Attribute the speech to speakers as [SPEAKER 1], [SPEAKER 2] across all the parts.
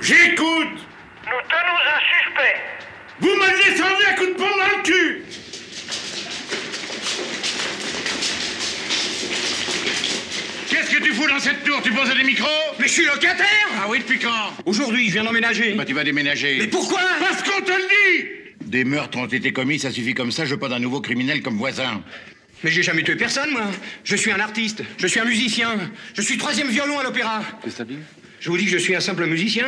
[SPEAKER 1] J'écoute
[SPEAKER 2] Nous tenons un suspect.
[SPEAKER 1] Vous m'aviez descendu à coup de pompe dans le cul Qu'est-ce que tu fous dans cette tour? Tu poses des micros?
[SPEAKER 3] Mais je suis locataire
[SPEAKER 1] Ah oui, depuis quand?
[SPEAKER 3] Aujourd'hui, je viens d'emménager.
[SPEAKER 1] Bah tu vas déménager.
[SPEAKER 3] Mais pourquoi?
[SPEAKER 1] Parce qu'on te le dit Des meurtres ont été commis, ça suffit comme ça, je veux pas d'un nouveau criminel comme voisin.
[SPEAKER 3] Mais j'ai jamais tué personne, moi. Je suis un artiste, je suis un musicien, je suis troisième violon à l'opéra.
[SPEAKER 1] Qu'est-ce que t'as dit
[SPEAKER 3] Je vous dis que je suis un simple musicien.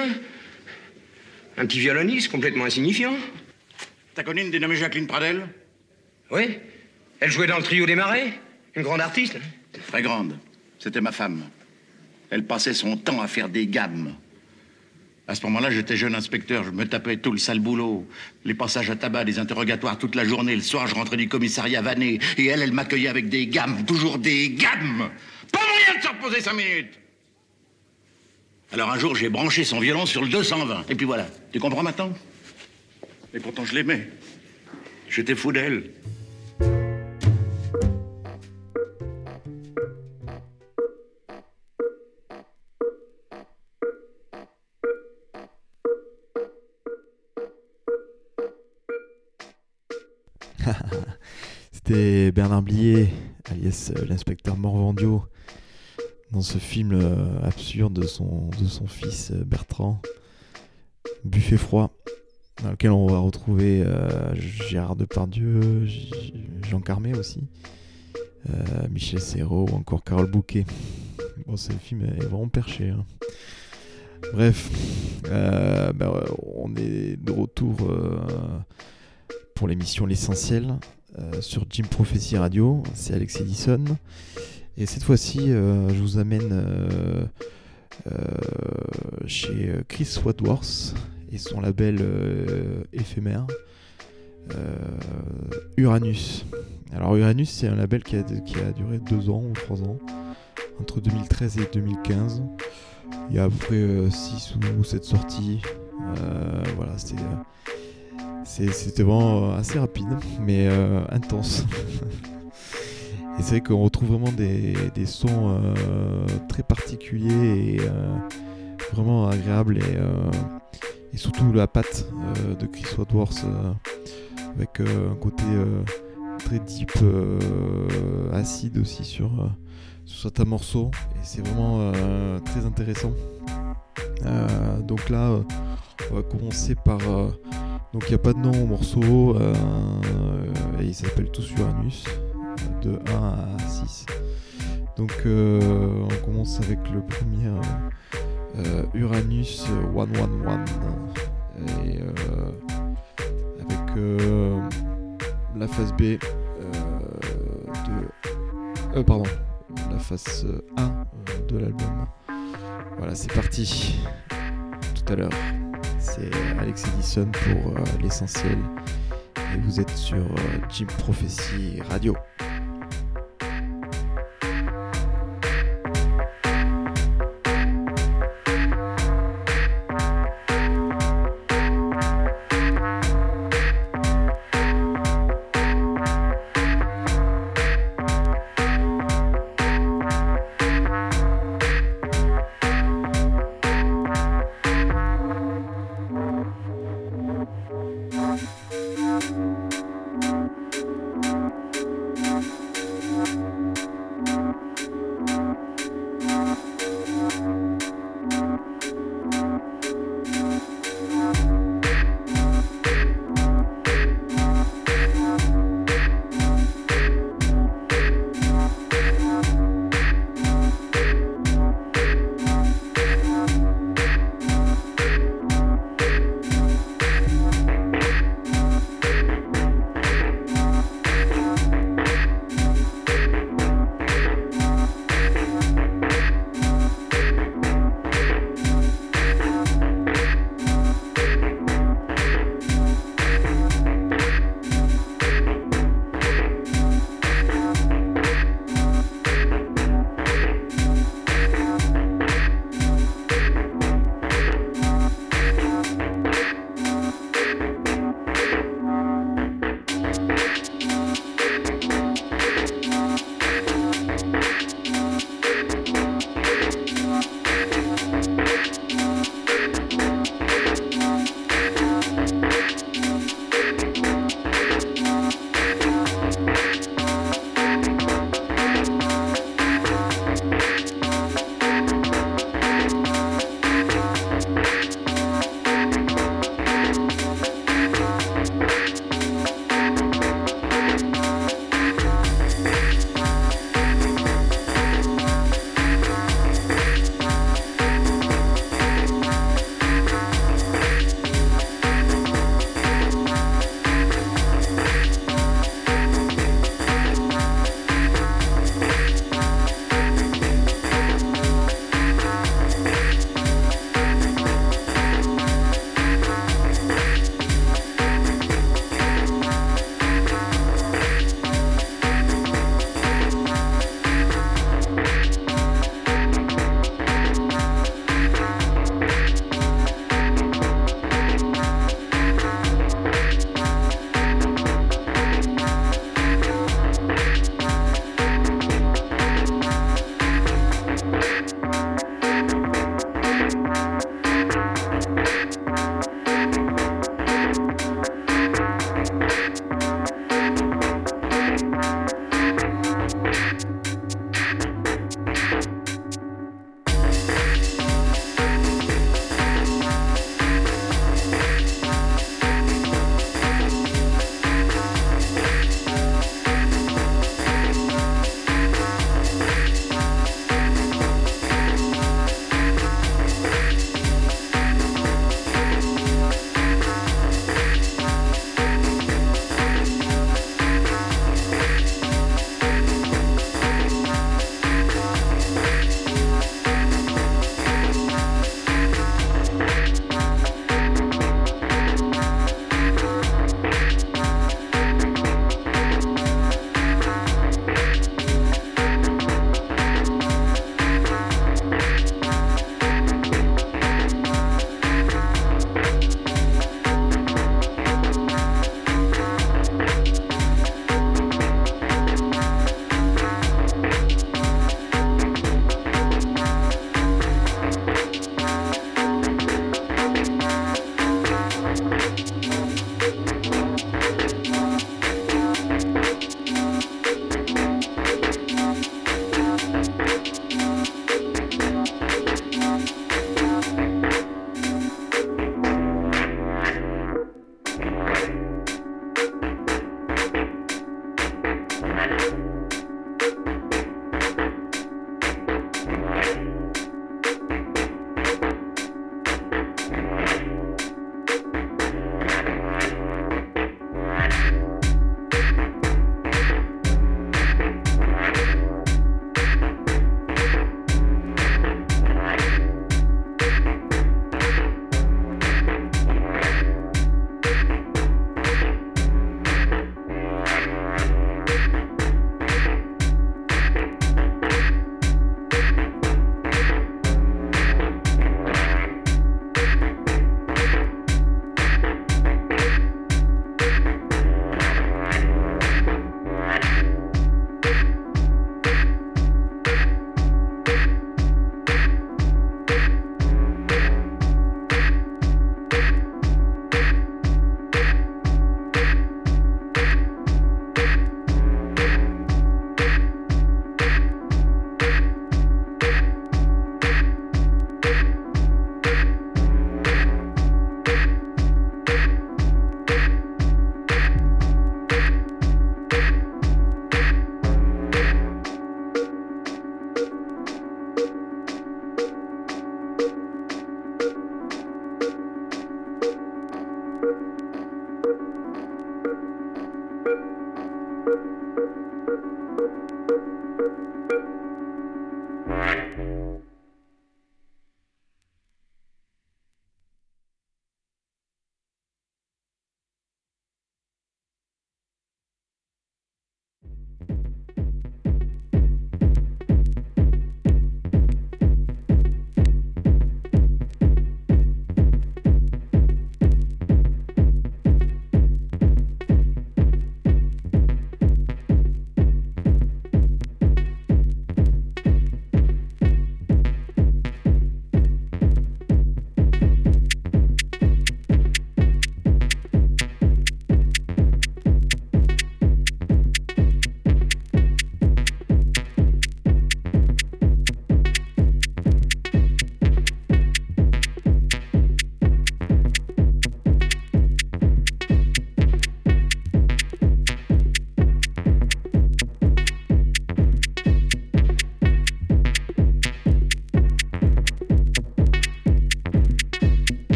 [SPEAKER 3] Un petit violoniste complètement insignifiant.
[SPEAKER 1] T'as connu une dénommée Jacqueline Pradel?
[SPEAKER 3] Oui. Elle jouait dans le trio des marais. Une grande artiste.
[SPEAKER 1] Très grande. C'était ma femme. Elle passait son temps à faire des gammes. À ce moment-là, j'étais jeune inspecteur, je me tapais tout le sale boulot. Les passages à tabac, les interrogatoires toute la journée. Le soir, je rentrais du commissariat vanné. Et elle, elle m'accueillait avec des gammes, toujours des gammes. Pas moyen de se reposer cinq minutes. Alors un jour, j'ai branché son violon sur le 220. Et puis voilà. Tu comprends maintenant? Et pourtant, je l'aimais. J'étais fou d'elle.
[SPEAKER 4] C'était Bernard Blier, alias euh, l'inspecteur Morvandio, dans ce film euh, absurde de son, de son fils euh, Bertrand, Buffet froid, dans lequel on va retrouver euh, Gérard Depardieu, Jean Carmet aussi, Michel Serrault ou encore Carole Bouquet. Bon, ce film est vraiment perché. hein. Bref, bah, on est de retour pour l'émission L'essentiel sur Jim Prophecy Radio. C'est Alex Edison. Et cette fois-ci, euh, je vous amène euh, euh, chez Chris Wadsworth et son label éphémère Uranus. Alors Uranus, c'est un label qui a, duré deux ans ou trois ans, entre 2013 et 2015. Il y a à peu près 6 ou 7 sorties. Voilà, c'était vraiment assez rapide, mais intense. et c'est vrai qu'on retrouve vraiment des, sons euh, très particuliers et euh, vraiment agréables. Et, euh, et surtout la patte de Chris Wadsworth avec un côté très deep, acide aussi sur, certains morceaux. Et c'est vraiment très intéressant. Donc là, on va commencer par. donc il n'y a pas de nom au morceau. et ils s'appellent tous Uranus, de 1 à 6. Donc euh, on commence avec le premier euh, Uranus 111. Et euh, avec la phase B de. pardon, la phase 1 euh, de l'album. Voilà, c'est parti. Tout à l'heure, c'est Alex Edison pour l'essentiel. Et vous êtes sur euh, Jim Prophecy Radio.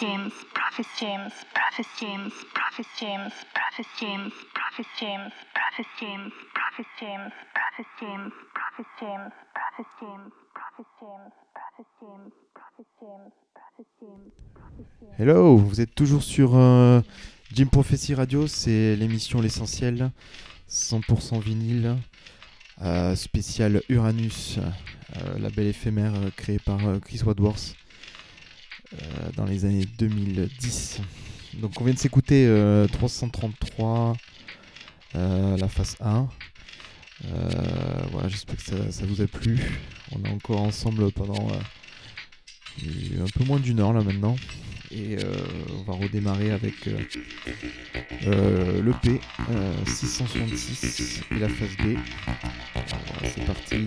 [SPEAKER 5] James, James, James, James, James, James, James, James, James, James, James, James, James, James, James.
[SPEAKER 4] Hello, vous êtes toujours sur euh, Jim Prophecy Radio, c'est l'émission L'Essentiel, 100% vinyle, euh, spécial Uranus, euh, label éphémère euh, créé par euh, Chris Wadworth euh, dans les années 2010. Donc on vient de s'écouter euh, 333, euh, la phase 1. Euh, voilà, j'espère que ça, ça vous a plu. On est encore ensemble pendant euh, un peu moins d'une heure là maintenant et euh, on va redémarrer avec euh, euh, le P 666 et la phase B. C'est parti.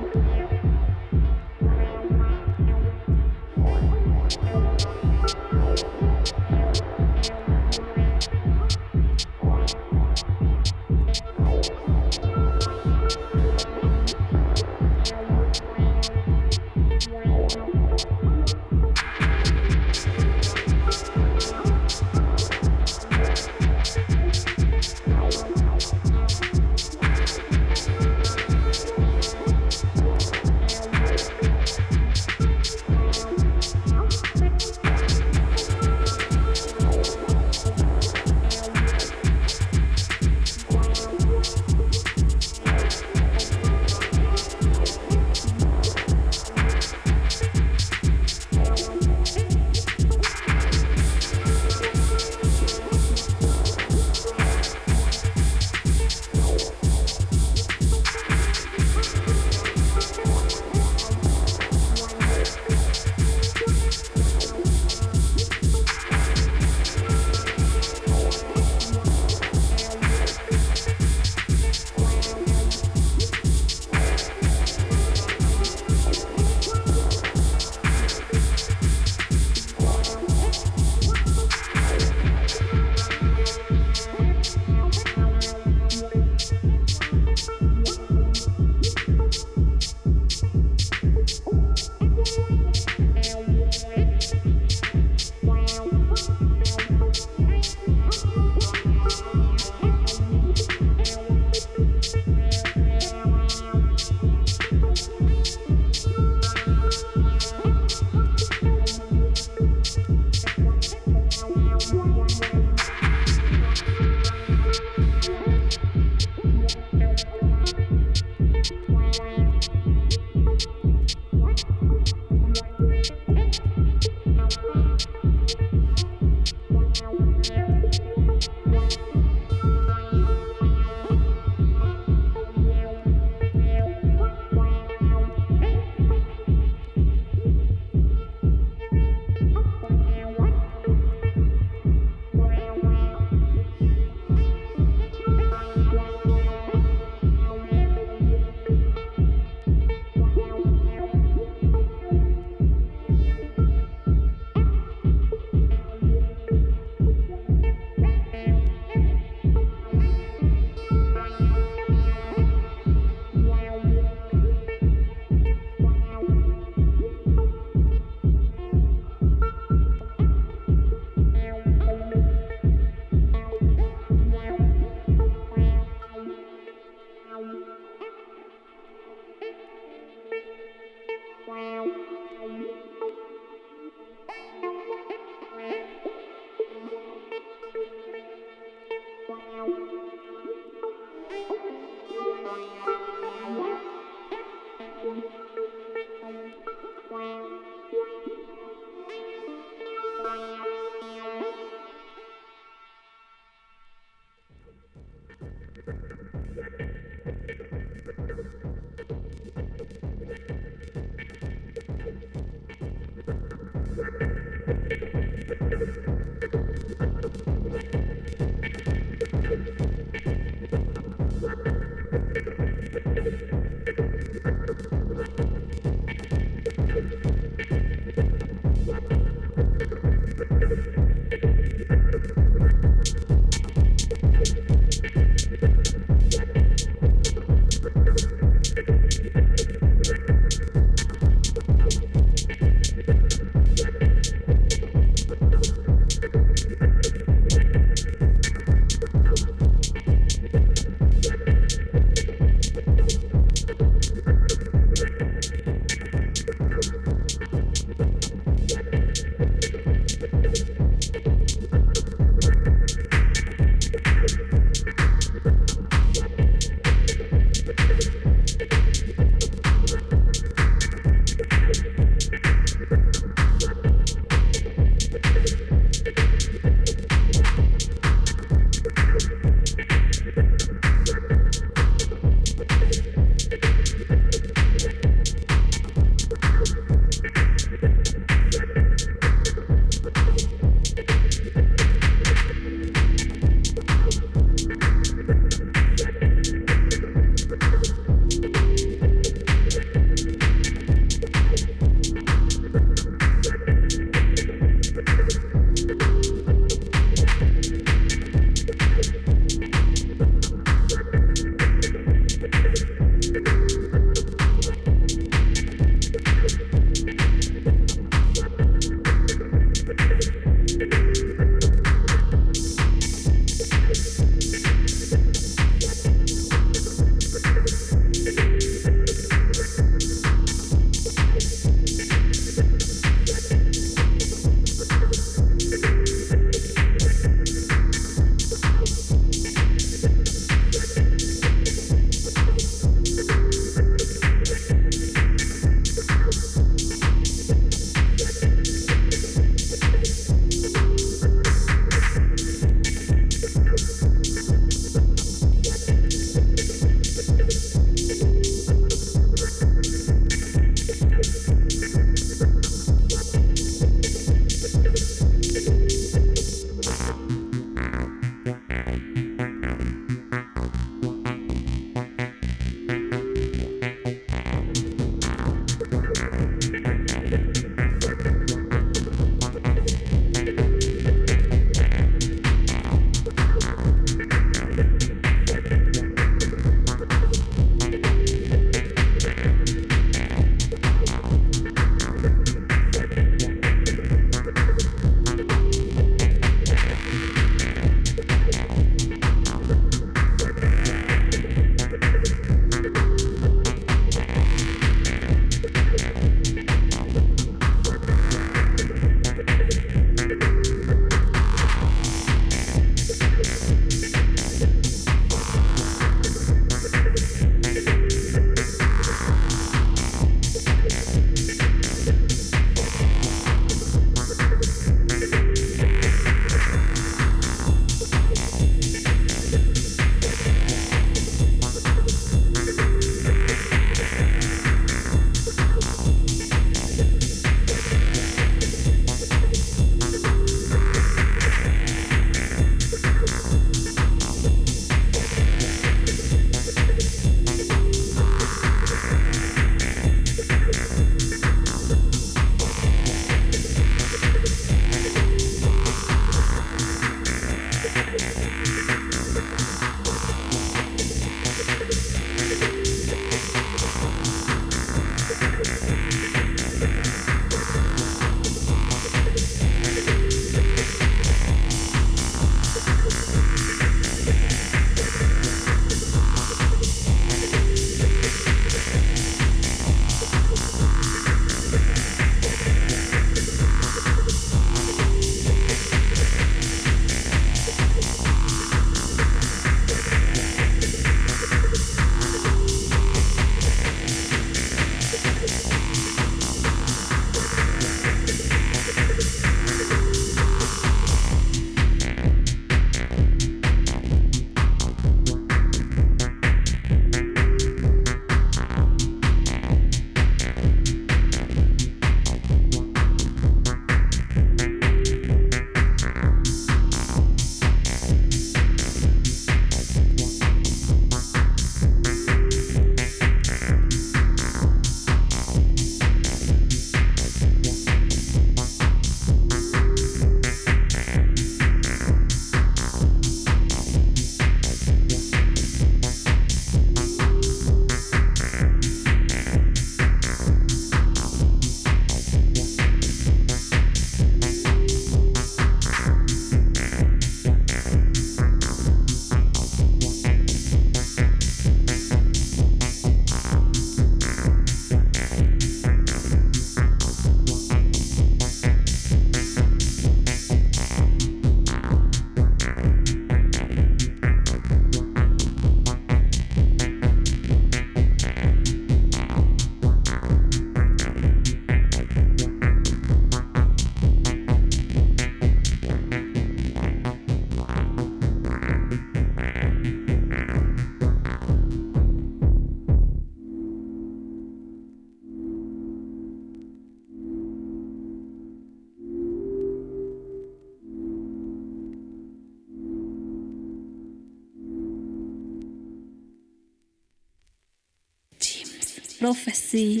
[SPEAKER 5] Prophecy.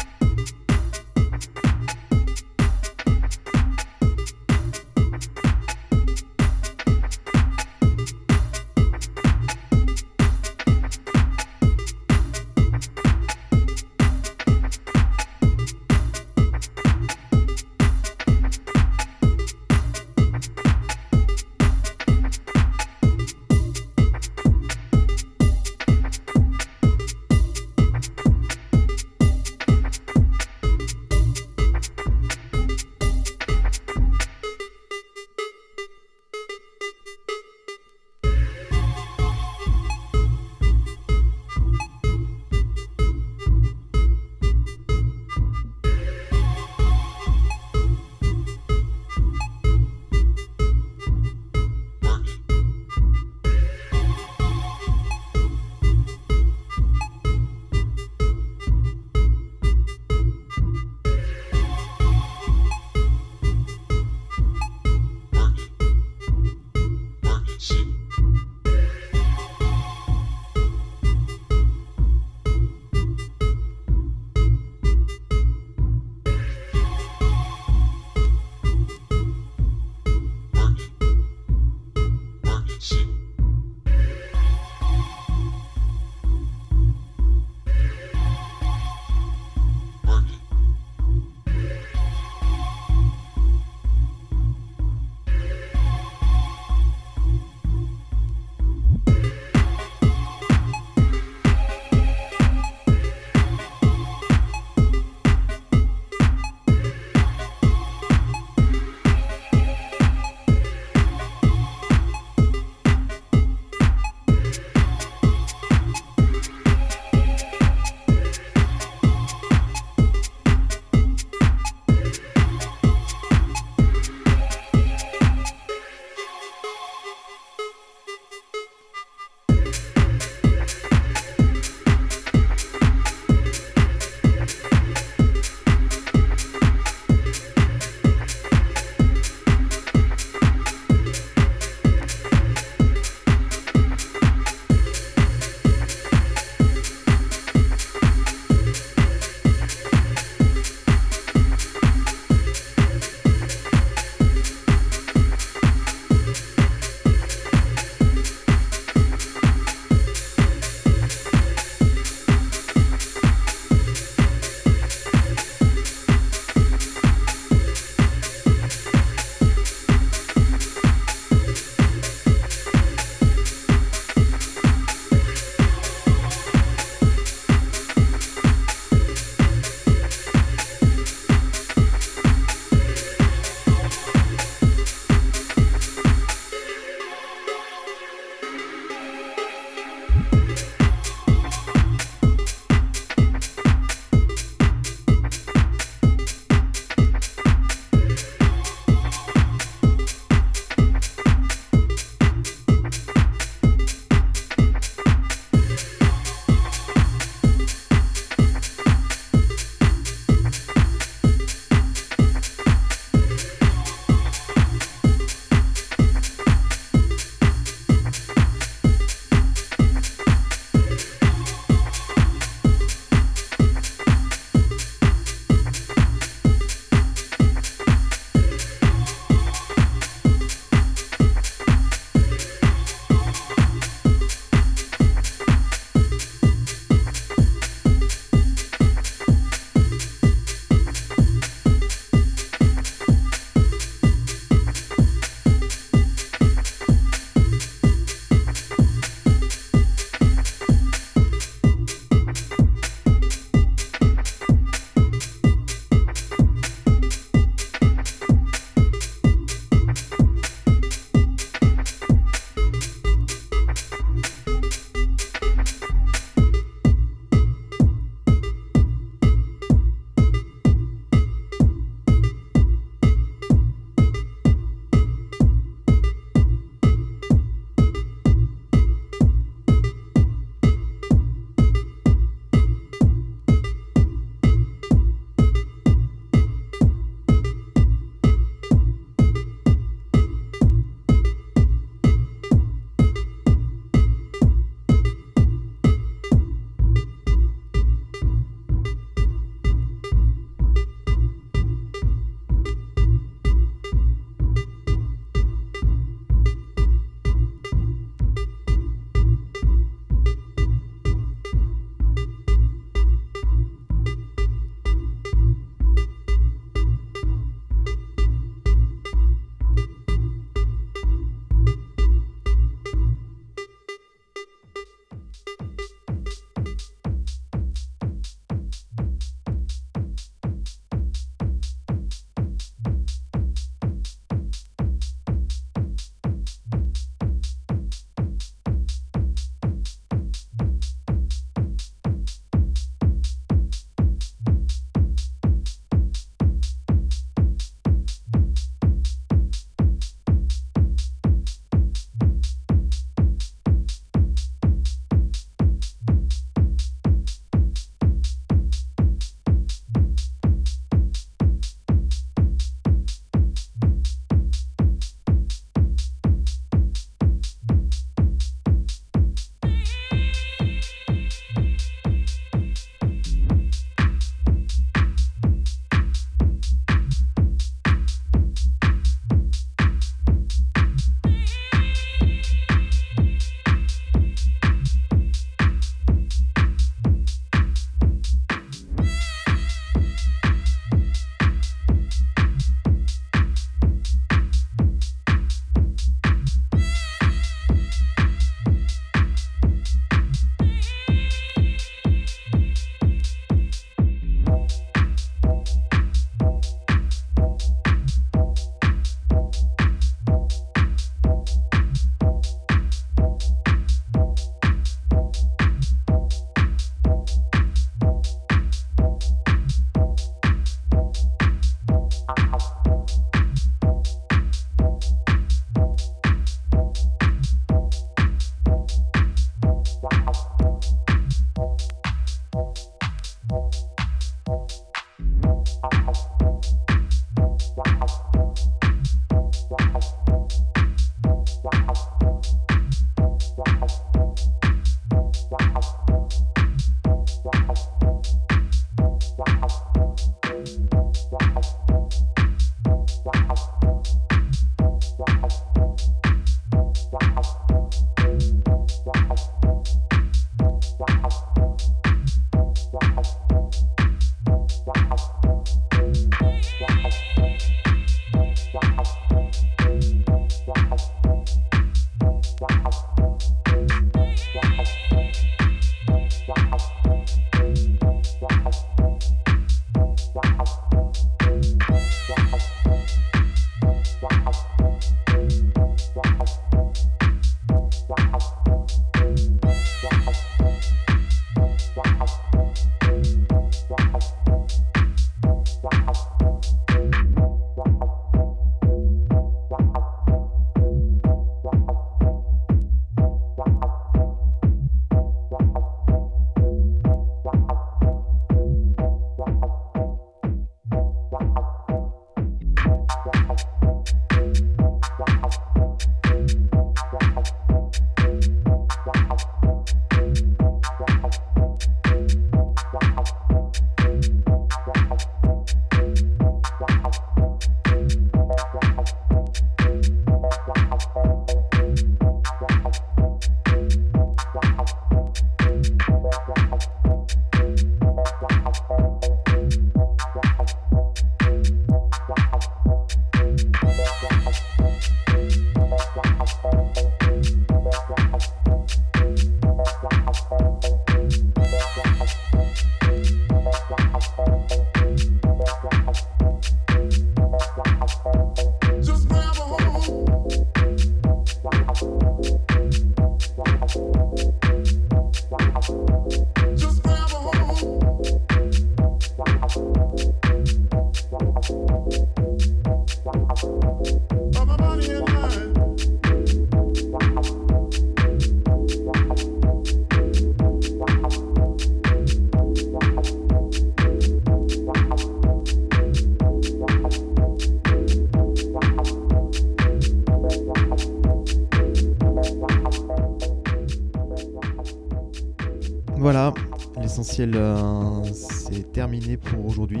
[SPEAKER 4] euh, c'est terminé pour aujourd'hui.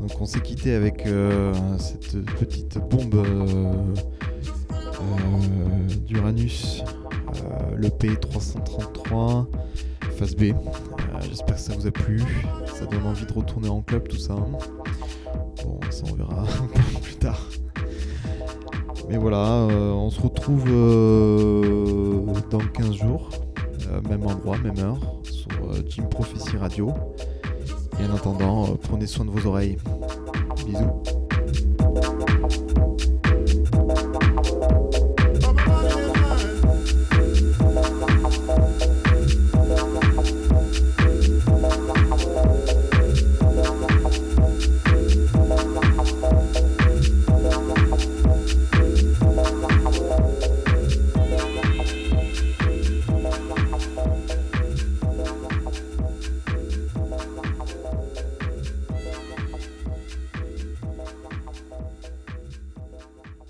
[SPEAKER 4] Donc on s'est quitté avec euh, cette petite bombe euh, d'Uranus, le P333 phase B. J'espère que ça vous a plu. Ça donne envie de retourner en club tout ça. Bon, ça on verra plus tard. Mais voilà, on se retrouve